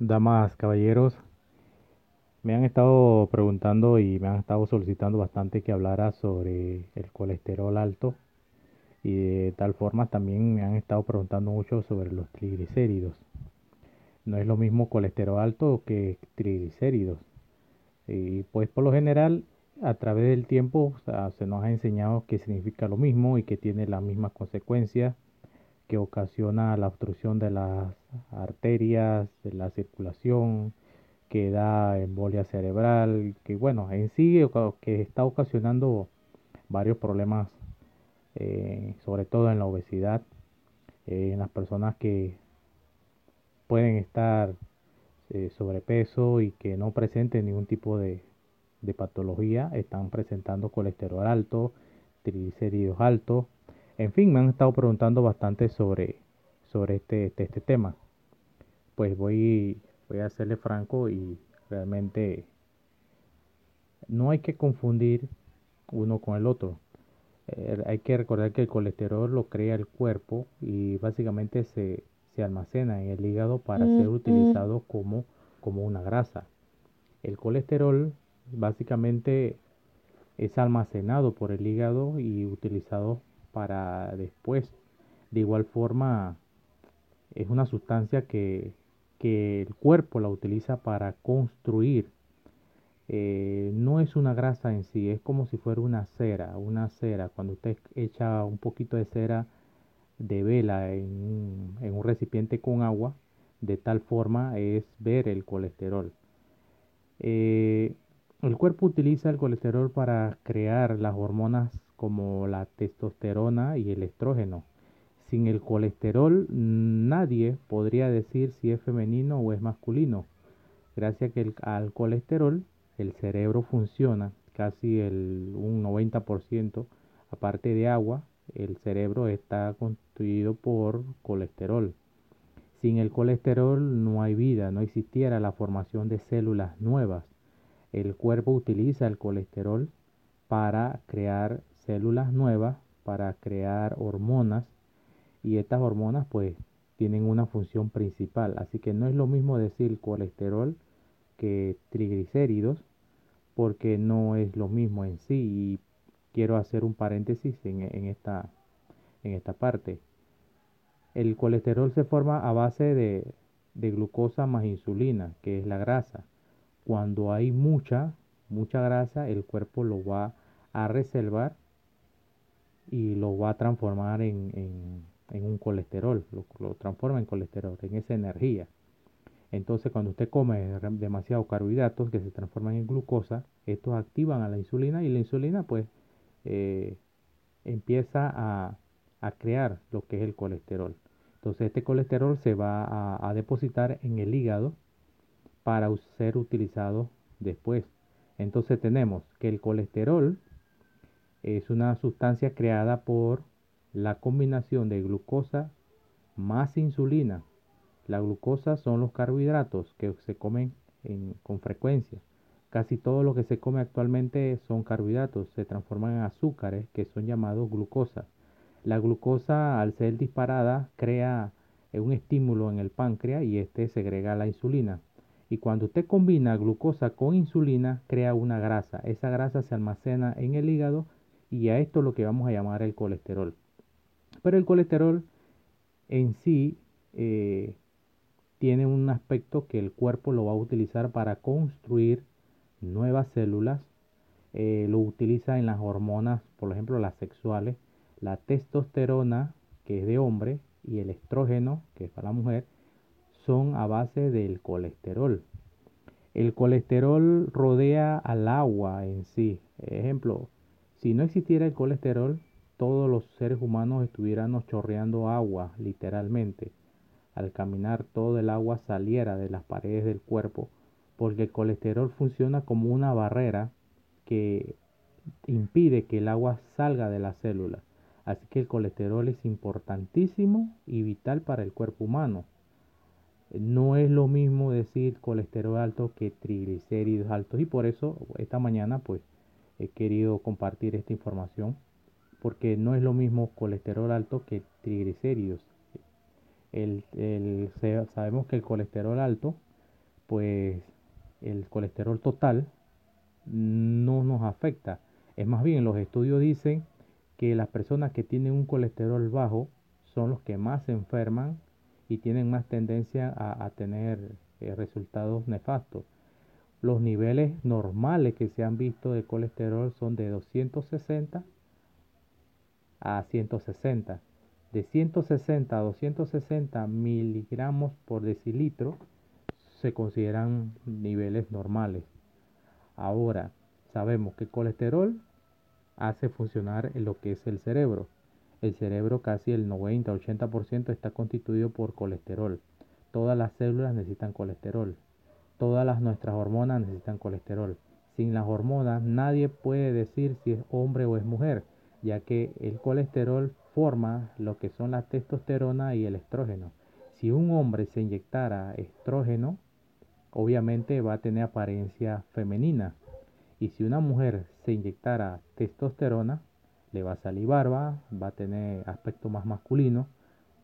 damas, caballeros, me han estado preguntando y me han estado solicitando bastante que hablara sobre el colesterol alto y de tal forma también me han estado preguntando mucho sobre los triglicéridos. No es lo mismo colesterol alto que triglicéridos. Y pues por lo general a través del tiempo se nos ha enseñado que significa lo mismo y que tiene las mismas consecuencias que ocasiona la obstrucción de las arterias, de la circulación, que da embolia cerebral, que bueno, en sí que está ocasionando varios problemas, eh, sobre todo en la obesidad, eh, en las personas que pueden estar eh, sobrepeso y que no presenten ningún tipo de, de patología, están presentando colesterol alto, triglicéridos altos, en fin, me han estado preguntando bastante sobre, sobre este, este, este tema. Pues voy, voy a serle franco y realmente no hay que confundir uno con el otro. Eh, hay que recordar que el colesterol lo crea el cuerpo y básicamente se, se almacena en el hígado para ser utilizado como, como una grasa. El colesterol básicamente es almacenado por el hígado y utilizado para después. De igual forma, es una sustancia que, que el cuerpo la utiliza para construir. Eh, no es una grasa en sí, es como si fuera una cera, una cera. Cuando usted echa un poquito de cera de vela en, en un recipiente con agua, de tal forma es ver el colesterol. Eh, el cuerpo utiliza el colesterol para crear las hormonas como la testosterona y el estrógeno. Sin el colesterol nadie podría decir si es femenino o es masculino. Gracias que al colesterol el cerebro funciona casi el, un 90%, aparte de agua, el cerebro está constituido por colesterol. Sin el colesterol no hay vida, no existiera la formación de células nuevas. El cuerpo utiliza el colesterol para crear células nuevas, para crear hormonas y estas hormonas pues tienen una función principal. Así que no es lo mismo decir colesterol que triglicéridos porque no es lo mismo en sí y quiero hacer un paréntesis en, esta, en esta parte. El colesterol se forma a base de, de glucosa más insulina, que es la grasa. Cuando hay mucha, mucha grasa, el cuerpo lo va a reservar y lo va a transformar en, un colesterol, lo, transforma en colesterol, en esa energía. Entonces cuando usted come demasiado carbohidratos que se transforman en glucosa, estos activan a la insulina y la insulina pues eh, empieza a, crear lo que es el colesterol. Entonces este colesterol se va a, a depositar en el hígado para ser utilizado después. Entonces tenemos que el colesterol es una sustancia creada por la combinación de glucosa más insulina. La glucosa son los carbohidratos que se comen con frecuencia. Casi todo lo que se come actualmente son carbohidratos, se transforman en azúcares que son llamados glucosa. La glucosa al ser disparada crea un estímulo en el páncreas y este segrega la insulina. Y cuando usted combina glucosa con insulina, crea una grasa. Esa grasa se almacena en el hígado y a esto lo que vamos a llamar el colesterol. Pero el colesterol en sí eh, tiene un aspecto que el cuerpo lo va a utilizar para construir nuevas células. Eh, lo utiliza en las hormonas, por ejemplo, las sexuales, la testosterona, que es de hombre, y el estrógeno, que es para la mujer, son a base del colesterol. El colesterol rodea al agua en sí. Ejemplo, si no existiera el colesterol, todos los seres humanos estuviéramos chorreando agua, literalmente. Al caminar todo el agua saliera de las paredes del cuerpo, porque el colesterol funciona como una barrera que impide que el agua salga de la célula. Así que el colesterol es importantísimo y vital para el cuerpo humano. No es lo mismo decir colesterol alto que triglicéridos altos y por eso esta mañana pues he querido compartir esta información porque no es lo mismo colesterol alto que triglicéridos. El, sabemos que el colesterol alto pues el colesterol total no nos afecta. Es más bien, los estudios dicen que las personas que tienen un colesterol bajo son los que más se enferman y tienen más tendencia a, tener eh, resultados nefastos. Los niveles normales que se han visto de colesterol son de 260 a 160. De 160 a 260 miligramos por decilitro se consideran niveles normales. Ahora, sabemos que el colesterol hace funcionar lo que es el cerebro. El cerebro casi el 90-80% está constituido por colesterol. Todas las células necesitan colesterol. Todas las, nuestras hormonas necesitan colesterol. Sin las hormonas nadie puede decir si es hombre o es mujer, ya que el colesterol forma lo que son la testosterona y el estrógeno. Si un hombre se inyectara estrógeno, obviamente va a tener apariencia femenina. Y si una mujer se inyectara testosterona, le va a salir barba, va a tener aspecto más masculino,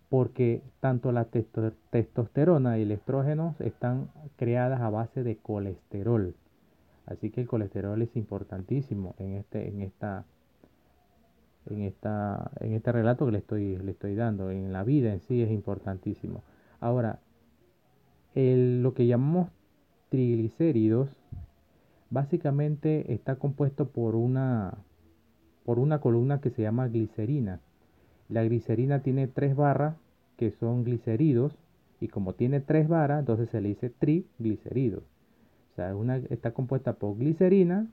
porque tanto la testosterona y el estrógeno están creadas a base de colesterol. Así que el colesterol es importantísimo en este, en esta, en esta, en este relato que le estoy, le estoy dando. En la vida en sí es importantísimo. Ahora, lo que llamamos triglicéridos básicamente está compuesto por una, por una columna que se llama glicerina. La glicerina tiene tres barras que son gliceridos y como tiene tres barras, entonces se le dice triglicéridos. O sea, una está compuesta por glicerina,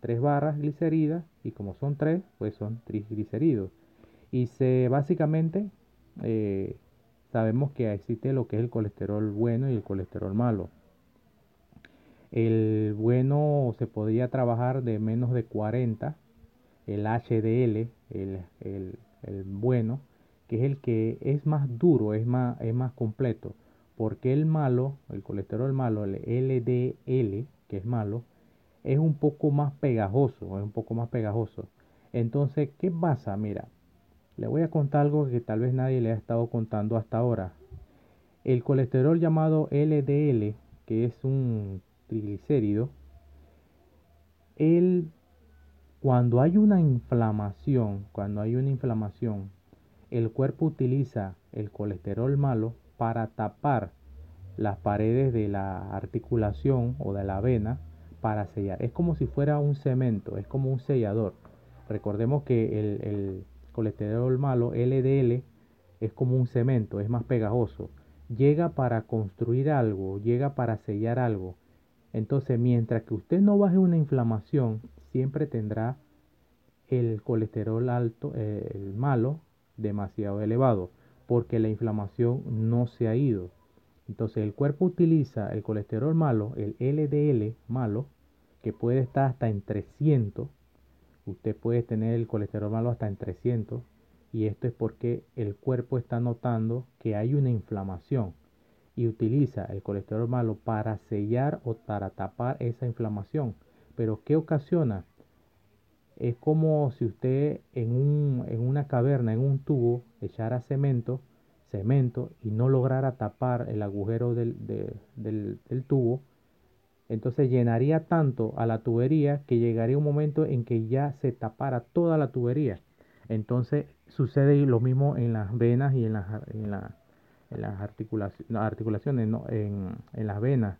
tres barras gliceridas y como son tres, pues son triglicéridos. Y se básicamente eh, sabemos que existe lo que es el colesterol bueno y el colesterol malo. El bueno se podría trabajar de menos de 40, el HDL, el, bueno, que es el que es más duro, es más, es más completo. Porque el malo, el colesterol malo, el LDL, que es malo, es un poco más pegajoso, es un poco más pegajoso. Entonces, ¿qué pasa? Mira, le voy a contar algo que tal vez nadie le ha estado contando hasta ahora. El colesterol llamado LDL, que es un triglicérido, el, cuando hay una inflamación, cuando hay una inflamación, el cuerpo utiliza el colesterol malo para tapar las paredes de la articulación o de la vena para sellar. Es como si fuera un cemento, es como un sellador. Recordemos que el, el colesterol malo, LDL, es como un cemento, es más pegajoso. Llega para construir algo, llega para sellar algo. Entonces, mientras que usted no baje una inflamación, siempre tendrá el colesterol alto, eh, el malo, demasiado elevado, porque la inflamación no se ha ido. Entonces, el cuerpo utiliza el colesterol malo, el LDL malo, que puede estar hasta en 300. Usted puede tener el colesterol malo hasta en 300. Y esto es porque el cuerpo está notando que hay una inflamación y utiliza el colesterol malo para sellar o para tapar esa inflamación. Pero ¿qué ocasiona? Es como si usted en, un, en una caverna, en un tubo, echara cemento, cemento y no lograra tapar el agujero del, del, del tubo, entonces llenaría tanto a la tubería que llegaría un momento en que ya se tapara toda la tubería. Entonces sucede lo mismo en las venas y en, en, la, en las articulaciones, en, las venas,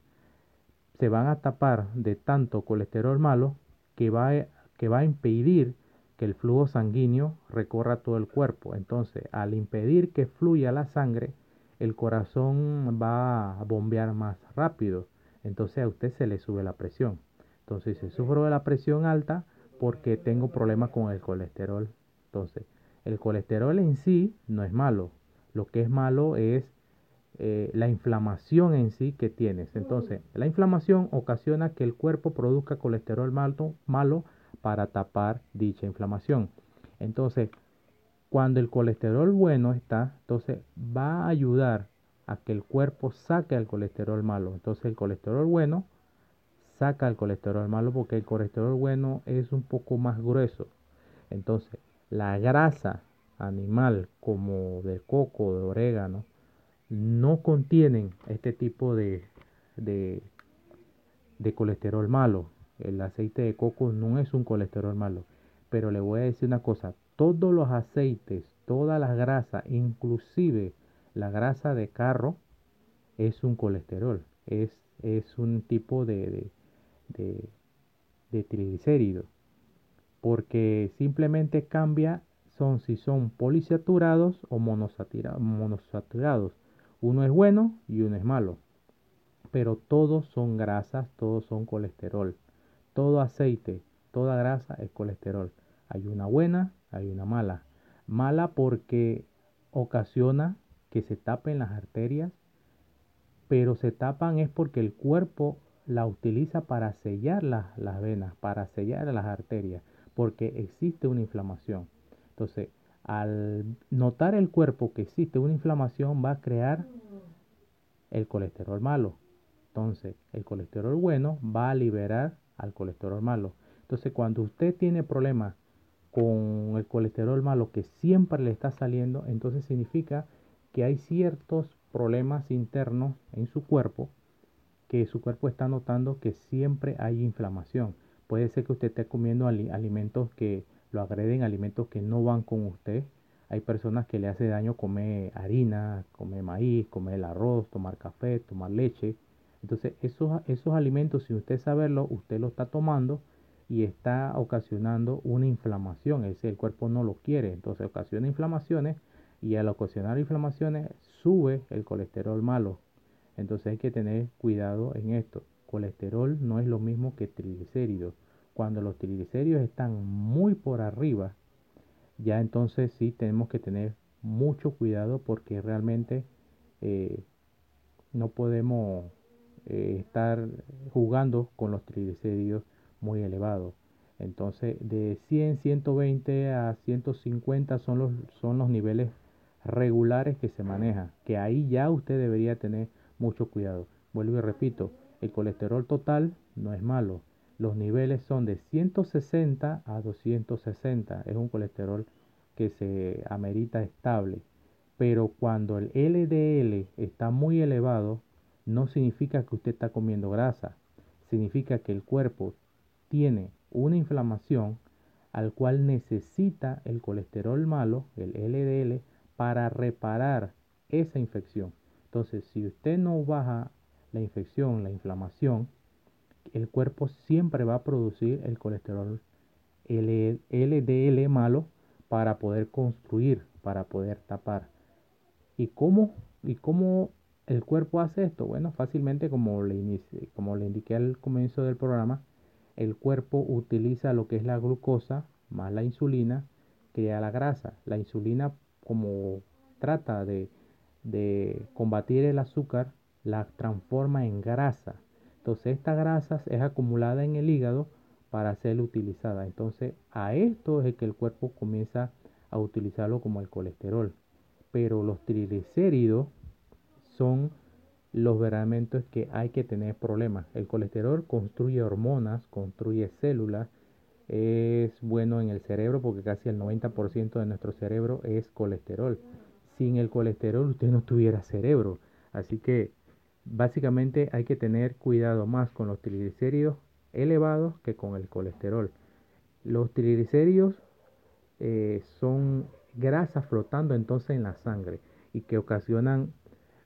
se van a tapar de tanto colesterol malo que va, a, que va a impedir que el flujo sanguíneo recorra todo el cuerpo. Entonces, al impedir que fluya la sangre, el corazón va a bombear más rápido. Entonces a usted se le sube la presión. Entonces, si sufro de la presión alta porque tengo problemas con el colesterol. Entonces, el colesterol en sí no es malo, lo que es malo es eh, la inflamación en sí que tienes. Entonces, la inflamación ocasiona que el cuerpo produzca colesterol malo, malo para tapar dicha inflamación. Entonces, cuando el colesterol bueno está, entonces va a ayudar a que el cuerpo saque el colesterol malo. Entonces, el colesterol bueno saca el colesterol malo porque el colesterol bueno es un poco más grueso. Entonces, la grasa animal como de coco, de orégano, no contienen este tipo de, de colesterol malo. El aceite de coco no es un colesterol malo. Pero le voy a decir una cosa, todos los aceites, todas las grasas, inclusive la grasa de carro, es un colesterol. Es, es un tipo de, de, de, triglicérido. Porque simplemente cambia son si son polisaturados o monosaturados. Uno es bueno y uno es malo. Pero todos son grasas, todos son colesterol. Todo aceite, toda grasa es colesterol. Hay una buena, hay una mala. Mala porque ocasiona que se tapen las arterias, pero se tapan es porque el cuerpo la utiliza para sellar las, las venas, para sellar las arterias, porque existe una inflamación. Entonces, al notar el cuerpo que existe una inflamación, va a crear el colesterol malo. Entonces, el colesterol bueno va a liberar al colesterol malo. Entonces, cuando usted tiene problemas con el colesterol malo que siempre le está saliendo, entonces significa que hay ciertos problemas internos en su cuerpo que su cuerpo está notando que siempre hay inflamación. Puede ser que usted esté comiendo alimentos que lo agreden, alimentos que no van con usted. Hay personas que le hace daño comer harina, comer maíz, comer el arroz, tomar café, tomar leche. Entonces, esos, esos alimentos, sin usted saberlo, usted lo está tomando y está ocasionando una inflamación, es decir, el cuerpo no lo quiere, entonces ocasiona inflamaciones y al ocasionar inflamaciones sube el colesterol malo. Entonces hay que tener cuidado en esto. Colesterol no es lo mismo que triglicéridos. Cuando los triglicéridos están muy por arriba, ya entonces sí tenemos que tener mucho cuidado porque realmente eh, no podemos eh, estar jugando con los triglicéridos muy elevado. Entonces, de 100, 120 a 150 son los, son los niveles regulares que se manejan, que ahí ya usted debería tener mucho cuidado. Vuelvo y repito, el colesterol total no es malo. Los niveles son de 160 a 260. Es un colesterol que se amerita estable. Pero cuando el LDL está muy elevado, no significa que usted está comiendo grasa. Significa que el cuerpo tiene una inflamación al cual necesita el colesterol malo, el LDL, para reparar esa infección. Entonces, si usted no baja la infección, la inflamación, el cuerpo siempre va a producir el colesterol LDL malo para poder construir, para poder tapar. ¿Y cómo, y cómo el cuerpo hace esto? Bueno, fácilmente como le, como le indiqué al comienzo del programa, el cuerpo utiliza lo que es la glucosa más la insulina, crea la grasa. La insulina como trata de, de combatir el azúcar, la transforma en grasa. Entonces esta grasa es acumulada en el hígado para ser utilizada. Entonces a esto es que el cuerpo comienza a utilizarlo como el colesterol. Pero los triglicéridos son los verdaderamente que hay que tener problemas. El colesterol construye hormonas, construye células, es bueno en el cerebro porque casi el 90% de nuestro cerebro es colesterol. Sin el colesterol usted no tuviera cerebro. Así que básicamente hay que tener cuidado más con los triglicéridos elevados que con el colesterol. Los triglicéridos eh, son grasas flotando entonces en la sangre y que ocasionan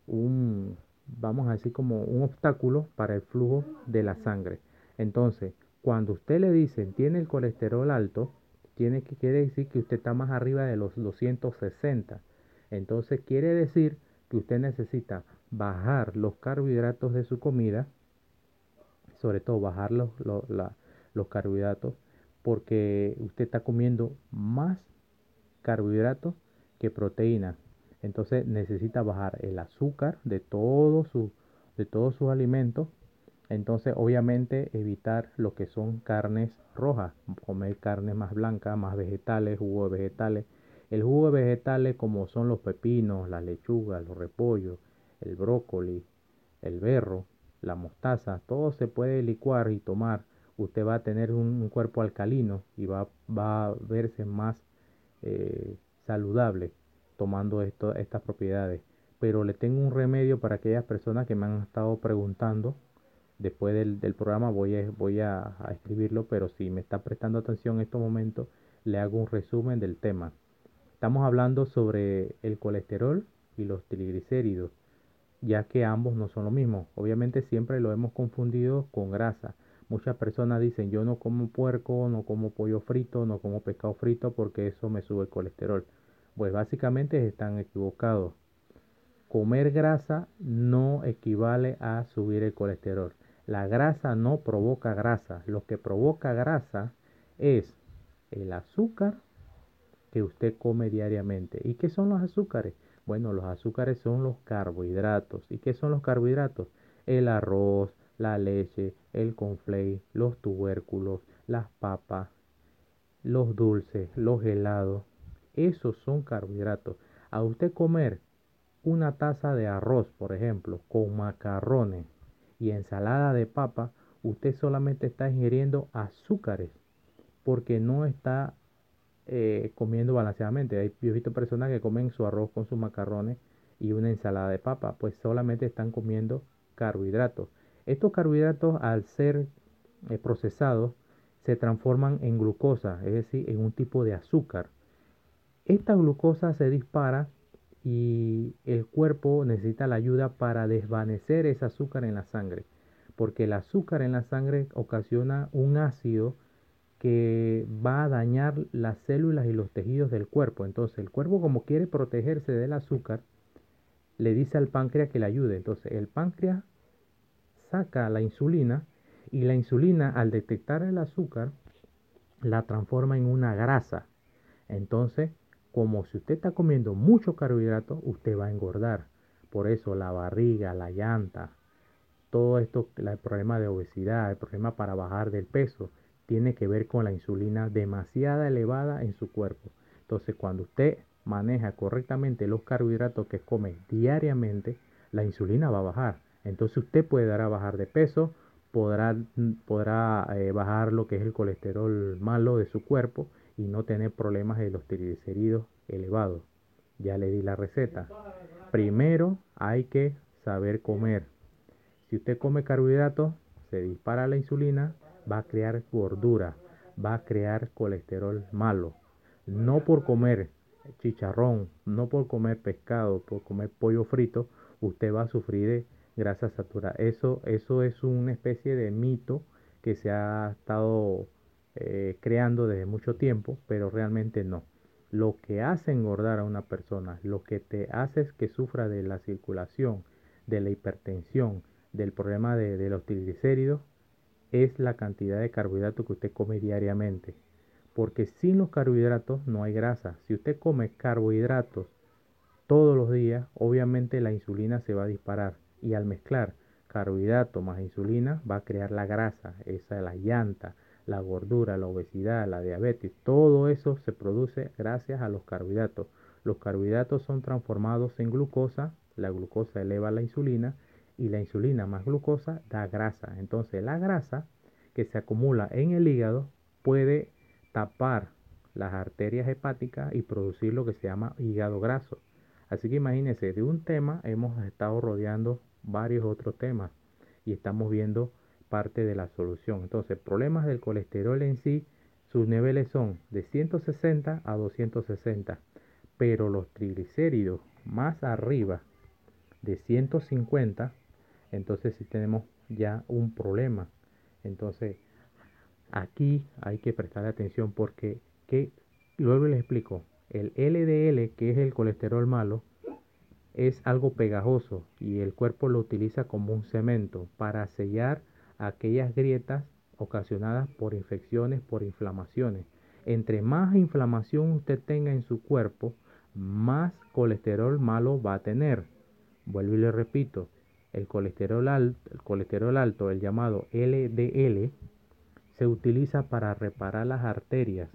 un, vamos a decir, como un obstáculo para el flujo de la sangre. Entonces, cuando usted le dicen tiene el colesterol alto, tiene que quiere decir que usted está más arriba de los 260. Entonces quiere decir que usted necesita bajar los carbohidratos de su comida, sobre todo bajar los, los carbohidratos, porque usted está comiendo más carbohidratos que proteína. Entonces necesita bajar el azúcar de, todo su, de todos sus alimentos. Entonces obviamente evitar lo que son carnes rojas, comer carnes más blancas, más vegetales, jugo de vegetales. El jugo de vegetales como son los pepinos, las lechugas, los repollos, el brócoli, el berro, la mostaza, todo se puede licuar y tomar. Usted va a tener un, cuerpo alcalino y va, va a verse más eh, saludable tomando estas propiedades. Pero le tengo un remedio para aquellas personas que me han estado preguntando después del, programa voy, a, voy a, escribirlo, pero si me está prestando atención en estos momentos, le hago un resumen del tema. Estamos hablando sobre el colesterol y los triglicéridos, ya que ambos no son lo mismo. Obviamente siempre lo hemos confundido con grasa. Muchas personas dicen yo no como puerco, no como pollo frito, no como pescado frito porque eso me sube el colesterol. Pues básicamente están equivocados. Comer grasa no equivale a subir el colesterol. La grasa no provoca grasa. Lo que provoca grasa es el azúcar que usted come diariamente. ¿Y qué son los azúcares? Bueno, los azúcares son los carbohidratos. ¿Y qué son los carbohidratos? El arroz, la leche, el conflay, los tubérculos, las papas, los dulces, los helados. Esos son carbohidratos. A usted comer una taza de arroz, por ejemplo, con macarrones y ensalada de papa, usted solamente está ingiriendo azúcares porque no está eh, comiendo balanceadamente. Yo he visto personas que comen su arroz con sus macarrones y una ensalada de papa, pues solamente están comiendo carbohidratos. Estos carbohidratos al ser eh, procesados se transforman en glucosa, es decir, en un tipo de azúcar. Esta glucosa se dispara y el cuerpo necesita la ayuda para desvanecer ese azúcar en la sangre, porque el azúcar en la sangre ocasiona un ácido que va a dañar las células y los tejidos del cuerpo. Entonces el cuerpo como quiere protegerse del azúcar, le dice al páncreas que le ayude. Entonces el páncreas saca la insulina y la insulina al detectar el azúcar la transforma en una grasa. Entonces como si usted está comiendo mucho carbohidrato, usted va a engordar. Por eso la barriga, la llanta, todo esto, el problema de obesidad, el problema para bajar del peso, tiene que ver con la insulina demasiada elevada en su cuerpo. Entonces, cuando usted maneja correctamente los carbohidratos que come diariamente, la insulina va a bajar. Entonces, usted puede dar a bajar de peso, podrá, podrá eh, bajar lo que es el colesterol malo de su cuerpo y no tener problemas de los triglicéridos elevados. Ya le di la receta. Primero hay que saber comer. Si usted come carbohidratos, se dispara la insulina, va a crear gordura, va a crear colesterol malo. No por comer chicharrón, no por comer pescado, por comer pollo frito, usted va a sufrir de grasa saturada. Eso, eso es una especie de mito que se ha estado eh, creando desde mucho tiempo, pero realmente no. Lo que hace engordar a una persona, lo que te hace es que sufra de la circulación, de la hipertensión, del problema de, los triglicéridos, es la cantidad de carbohidratos que usted come diariamente. Porque sin los carbohidratos no hay grasa. Si usted come carbohidratos todos los días, obviamente la insulina se va a disparar. Y al mezclar carbohidrato más insulina va a crear la grasa, esa es la llanta, la gordura, la obesidad, la diabetes, todo eso se produce gracias a los carbohidratos. Los carbohidratos son transformados en glucosa, la glucosa eleva la insulina y la insulina más glucosa da grasa. Entonces la grasa que se acumula en el hígado puede tapar las arterias hepáticas y producir lo que se llama hígado graso. Así que imagínense, de un tema hemos estado rodeando varios otros temas y estamos viendo parte de la solución. Entonces, problemas del colesterol en sí, sus niveles son de 160 a 260, pero los triglicéridos más arriba de 150, entonces sí tenemos ya un problema. Entonces, aquí hay que prestar atención porque, que, luego les explico, el LDL, que es el colesterol malo, es algo pegajoso y el cuerpo lo utiliza como un cemento para sellar aquellas grietas ocasionadas por infecciones, por inflamaciones. Entre más inflamación usted tenga en su cuerpo, más colesterol malo va a tener. Vuelvo y le repito, el colesterol, alto, el colesterol alto, el llamado LDL, se utiliza para reparar las arterias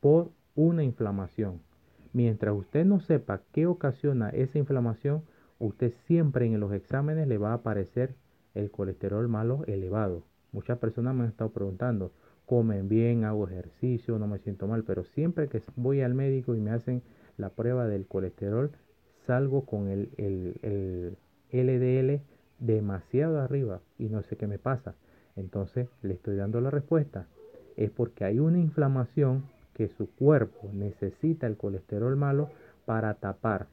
por una inflamación. Mientras usted no sepa qué ocasiona esa inflamación, usted siempre en los exámenes le va a aparecer el colesterol malo elevado. Muchas personas me han estado preguntando, comen bien, hago ejercicio, no me siento mal, pero siempre que voy al médico y me hacen la prueba del colesterol, salgo con el, el, LDL demasiado arriba y no sé qué me pasa. Entonces le estoy dando la respuesta. Es porque hay una inflamación que su cuerpo necesita el colesterol malo para tapar.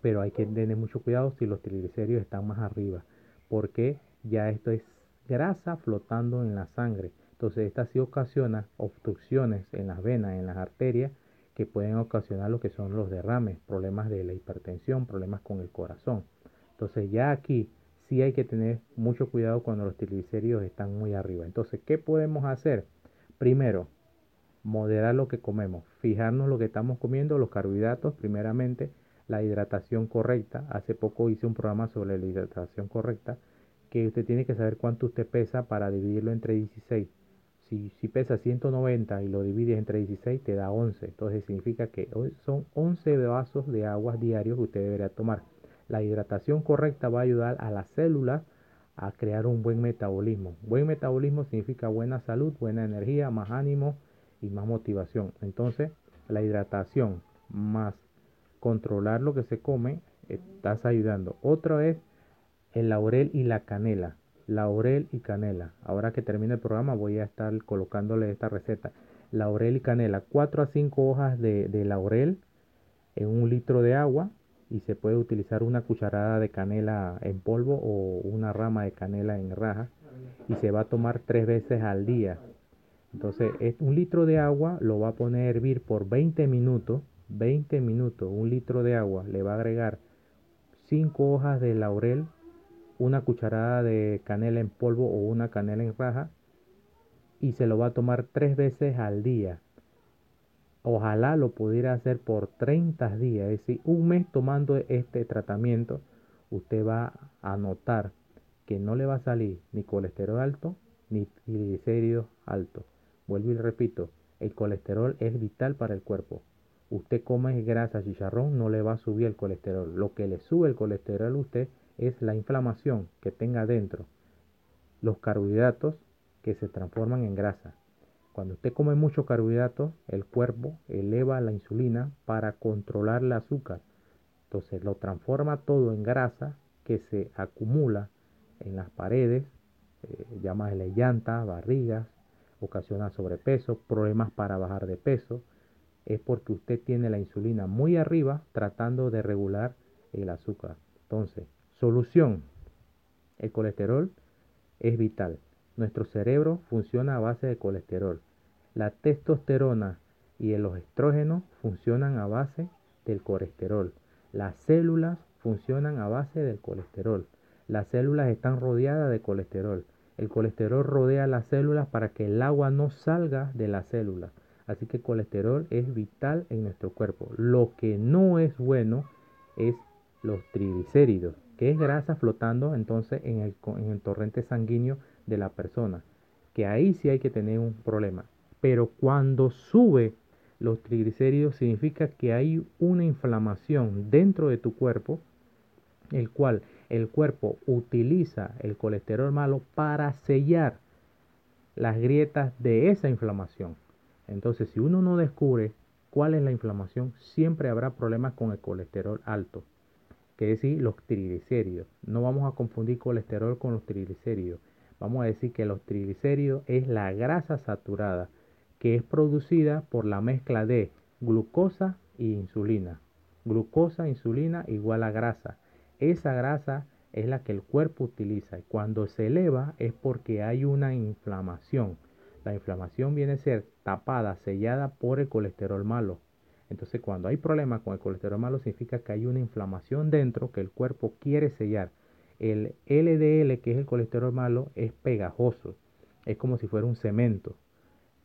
Pero hay que tener mucho cuidado si los triglicéridos están más arriba, porque ya esto es grasa flotando en la sangre. Entonces esta sí ocasiona obstrucciones en las venas, en las arterias, que pueden ocasionar lo que son los derrames, problemas de la hipertensión, problemas con el corazón. Entonces ya aquí sí hay que tener mucho cuidado cuando los triglicéridos están muy arriba. Entonces, ¿qué podemos hacer? Primero, moderar lo que comemos, fijarnos lo que estamos comiendo, los carbohidratos, primeramente, la hidratación correcta. Hace poco hice un programa sobre la hidratación correcta, que usted tiene que saber cuánto usted pesa para dividirlo entre 16. Si, si pesa 190 y lo divides entre 16, te da 11. Entonces significa que son 11 vasos de agua diarios que usted debería tomar. La hidratación correcta va a ayudar a las células a crear un buen metabolismo. Buen metabolismo significa buena salud, buena energía, más ánimo y más motivación. Entonces, la hidratación más controlar lo que se come, estás ayudando. Otra es el laurel y la canela. Laurel y canela. Ahora que termine el programa voy a estar colocándole esta receta. Laurel y canela. 4 a 5 hojas de, de laurel en un litro de agua y se puede utilizar una cucharada de canela en polvo o una rama de canela en raja y se va a tomar tres veces al día. Entonces, un litro de agua lo va a poner a hervir por 20 minutos. 20 minutos, un litro de agua, le va a agregar 5 hojas de laurel, una cucharada de canela en polvo o una canela en raja y se lo va a tomar tres veces al día. Ojalá lo pudiera hacer por 30 días, es decir, un mes tomando este tratamiento, usted va a notar que no le va a salir ni colesterol alto ni triglicéridos altos. Vuelvo y repito, el colesterol es vital para el cuerpo. Usted come grasa, chicharrón, no le va a subir el colesterol. Lo que le sube el colesterol a usted es la inflamación que tenga dentro, los carbohidratos que se transforman en grasa. Cuando usted come mucho carbohidratos, el cuerpo eleva la insulina para controlar el azúcar. Entonces lo transforma todo en grasa que se acumula en las paredes, eh, llámale llantas, barrigas, ocasiona sobrepeso, problemas para bajar de peso. Es porque usted tiene la insulina muy arriba tratando de regular el azúcar. Entonces, solución. El colesterol es vital. Nuestro cerebro funciona a base de colesterol. La testosterona y los estrógenos funcionan a base del colesterol. Las células funcionan a base del colesterol. Las células están rodeadas de colesterol. El colesterol rodea las células para que el agua no salga de la célula. Así que colesterol es vital en nuestro cuerpo. Lo que no es bueno es los triglicéridos, que es grasa flotando entonces en el torrente sanguíneo de la persona. Que ahí sí hay que tener un problema. Pero cuando sube los triglicéridos significa que hay una inflamación dentro de tu cuerpo, el cual el cuerpo utiliza el colesterol malo para sellar las grietas de esa inflamación. Entonces, si uno no descubre cuál es la inflamación, siempre habrá problemas con el colesterol alto, que es decir, los triglicéridos. No vamos a confundir colesterol con los triglicéridos. Vamos a decir que los triglicéridos es la grasa saturada que es producida por la mezcla de glucosa e insulina. Glucosa, insulina igual a grasa. Esa grasa es la que el cuerpo utiliza cuando se eleva es porque hay una inflamación. La inflamación viene a ser tapada, sellada por el colesterol malo. Entonces cuando hay problemas con el colesterol malo significa que hay una inflamación dentro que el cuerpo quiere sellar. El LDL, que es el colesterol malo, es pegajoso. Es como si fuera un cemento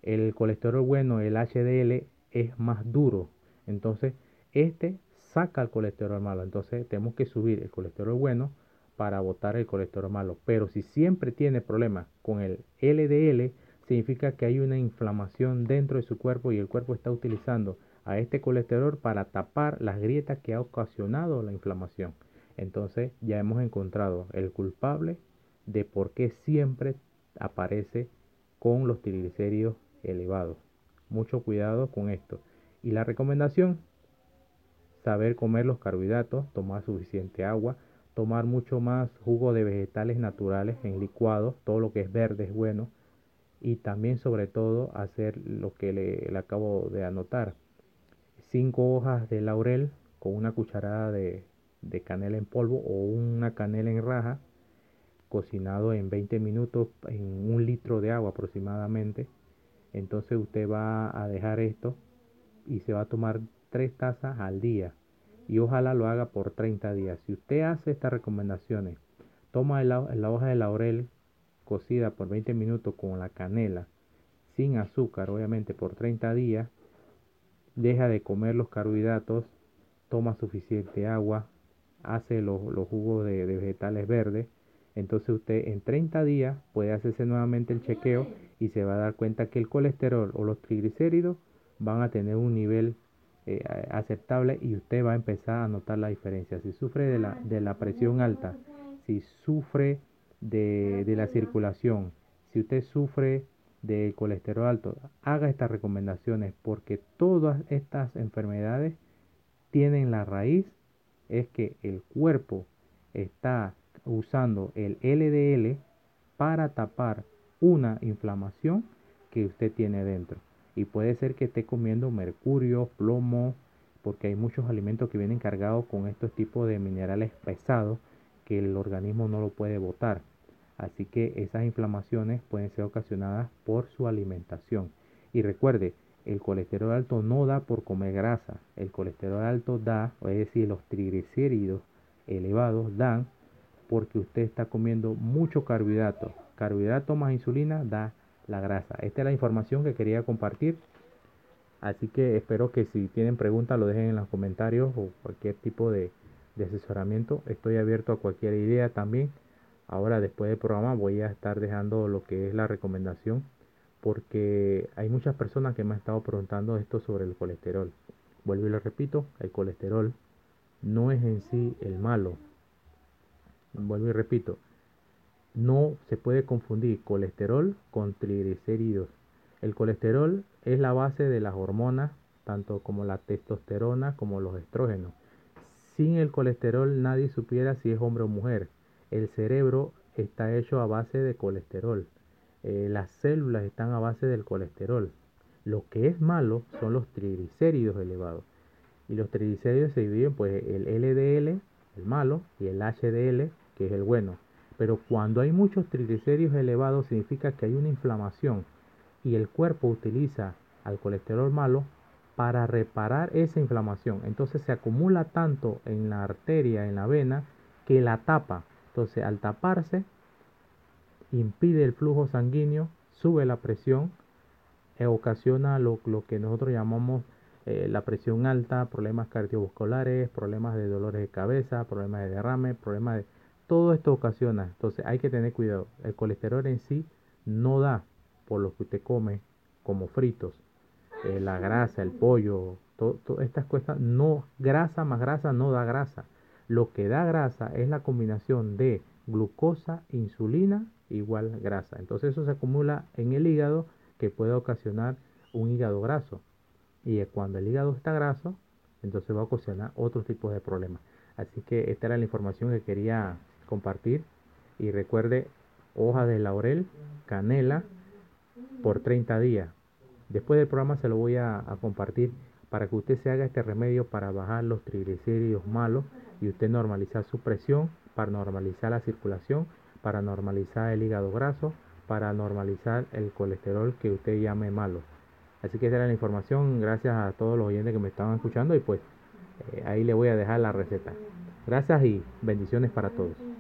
el colesterol bueno, el HDL, es más duro. Entonces, este saca el colesterol malo. Entonces, tenemos que subir el colesterol bueno para botar el colesterol malo. Pero si siempre tiene problemas con el LDL, significa que hay una inflamación dentro de su cuerpo y el cuerpo está utilizando a este colesterol para tapar las grietas que ha ocasionado la inflamación. Entonces ya hemos encontrado el culpable de por qué siempre aparece con los triglicéridos elevado. Mucho cuidado con esto. Y la recomendación, saber comer los carbohidratos, tomar suficiente agua, tomar mucho más jugo de vegetales naturales en licuados, todo lo que es verde es bueno, y también sobre todo hacer lo que le, acabo de anotar. Cinco hojas de laurel con una cucharada de, de canela en polvo o una canela en raja, cocinado en 20 minutos en un litro de agua aproximadamente. Entonces usted va a dejar esto y se va a tomar tres tazas al día y ojalá lo haga por 30 días. Si usted hace estas recomendaciones, toma la, hoja de laurel cocida por 20 minutos con la canela, sin azúcar, obviamente por 30 días, deja de comer los carbohidratos, toma suficiente agua, hace los, jugos de, de, vegetales verdes, entonces usted en 30 días puede hacerse nuevamente el chequeo y se va a dar cuenta que el colesterol o los triglicéridos van a tener un nivel eh, aceptable y usted va a empezar a notar la diferencia. Si sufre de la, de la presión alta, si sufre de, de la circulación, si usted sufre de colesterol alto, haga estas recomendaciones porque todas estas enfermedades tienen la raíz, es que el cuerpo está usando el LDL para tapar una inflamación que usted tiene dentro y puede ser que esté comiendo mercurio, plomo, porque hay muchos alimentos que vienen cargados con estos tipos de minerales pesados que el organismo no lo puede botar. Así que esas inflamaciones pueden ser ocasionadas por su alimentación. Y recuerde, el colesterol alto no da por comer grasa. El colesterol alto da, es decir, los triglicéridos elevados dan porque usted está comiendo mucho carbohidrato. Carbohidrato más insulina da la grasa. Esta es la información que quería compartir. Así que espero que si tienen preguntas lo dejen en los comentarios o cualquier tipo de, asesoramiento. Estoy abierto a cualquier idea también. Ahora después del programa voy a estar dejando lo que es la recomendación porque hay muchas personas que me han estado preguntando esto sobre el colesterol. Vuelvo y lo repito, el colesterol no es en sí el malo. Vuelvo y repito, no se puede confundir colesterol con triglicéridos. El colesterol es la base de las hormonas, tanto como la testosterona como los estrógenos. Sin el colesterol nadie supiera si es hombre o mujer. El cerebro está hecho a base de colesterol. Eh, las células están a base del colesterol. Lo que es malo son los triglicéridos elevados. Y los triglicéridos se dividen pues el LDL, el malo, y el HDL, que es el bueno. Pero cuando hay muchos triglicéridos elevados significa que hay una inflamación y el cuerpo utiliza al colesterol malo para reparar esa inflamación. Entonces se acumula tanto en la arteria, en la vena, que la tapa. Entonces al taparse impide el flujo sanguíneo, sube la presión, e ocasiona lo, que nosotros llamamos eh, la presión alta, problemas cardiovasculares, problemas de dolores de cabeza, problemas de derrame, problemas de todo esto ocasiona. Entonces hay que tener cuidado. El colesterol en sí no da por lo que usted come como fritos. Eh, la grasa, el pollo, todas estas cosas, no, grasa más grasa no da grasa. Lo que da grasa es la combinación de glucosa, insulina igual grasa. Entonces eso se acumula en el hígado que puede ocasionar un hígado graso. Y cuando el hígado está graso, entonces va a ocasionar otros tipos de problemas. Así que esta era la información que quería compartir. Y recuerde, hoja de laurel, canela, por 30 días. Después del programa se lo voy a, compartir para que usted se haga este remedio para bajar los triglicéridos malos y usted normalizar su presión, para normalizar la circulación, para normalizar el hígado graso, para normalizar el colesterol que usted llame malo. Así que esa era la información. Gracias a todos los oyentes que me estaban escuchando y pues eh, ahí le voy a dejar la receta. Gracias y bendiciones para todos.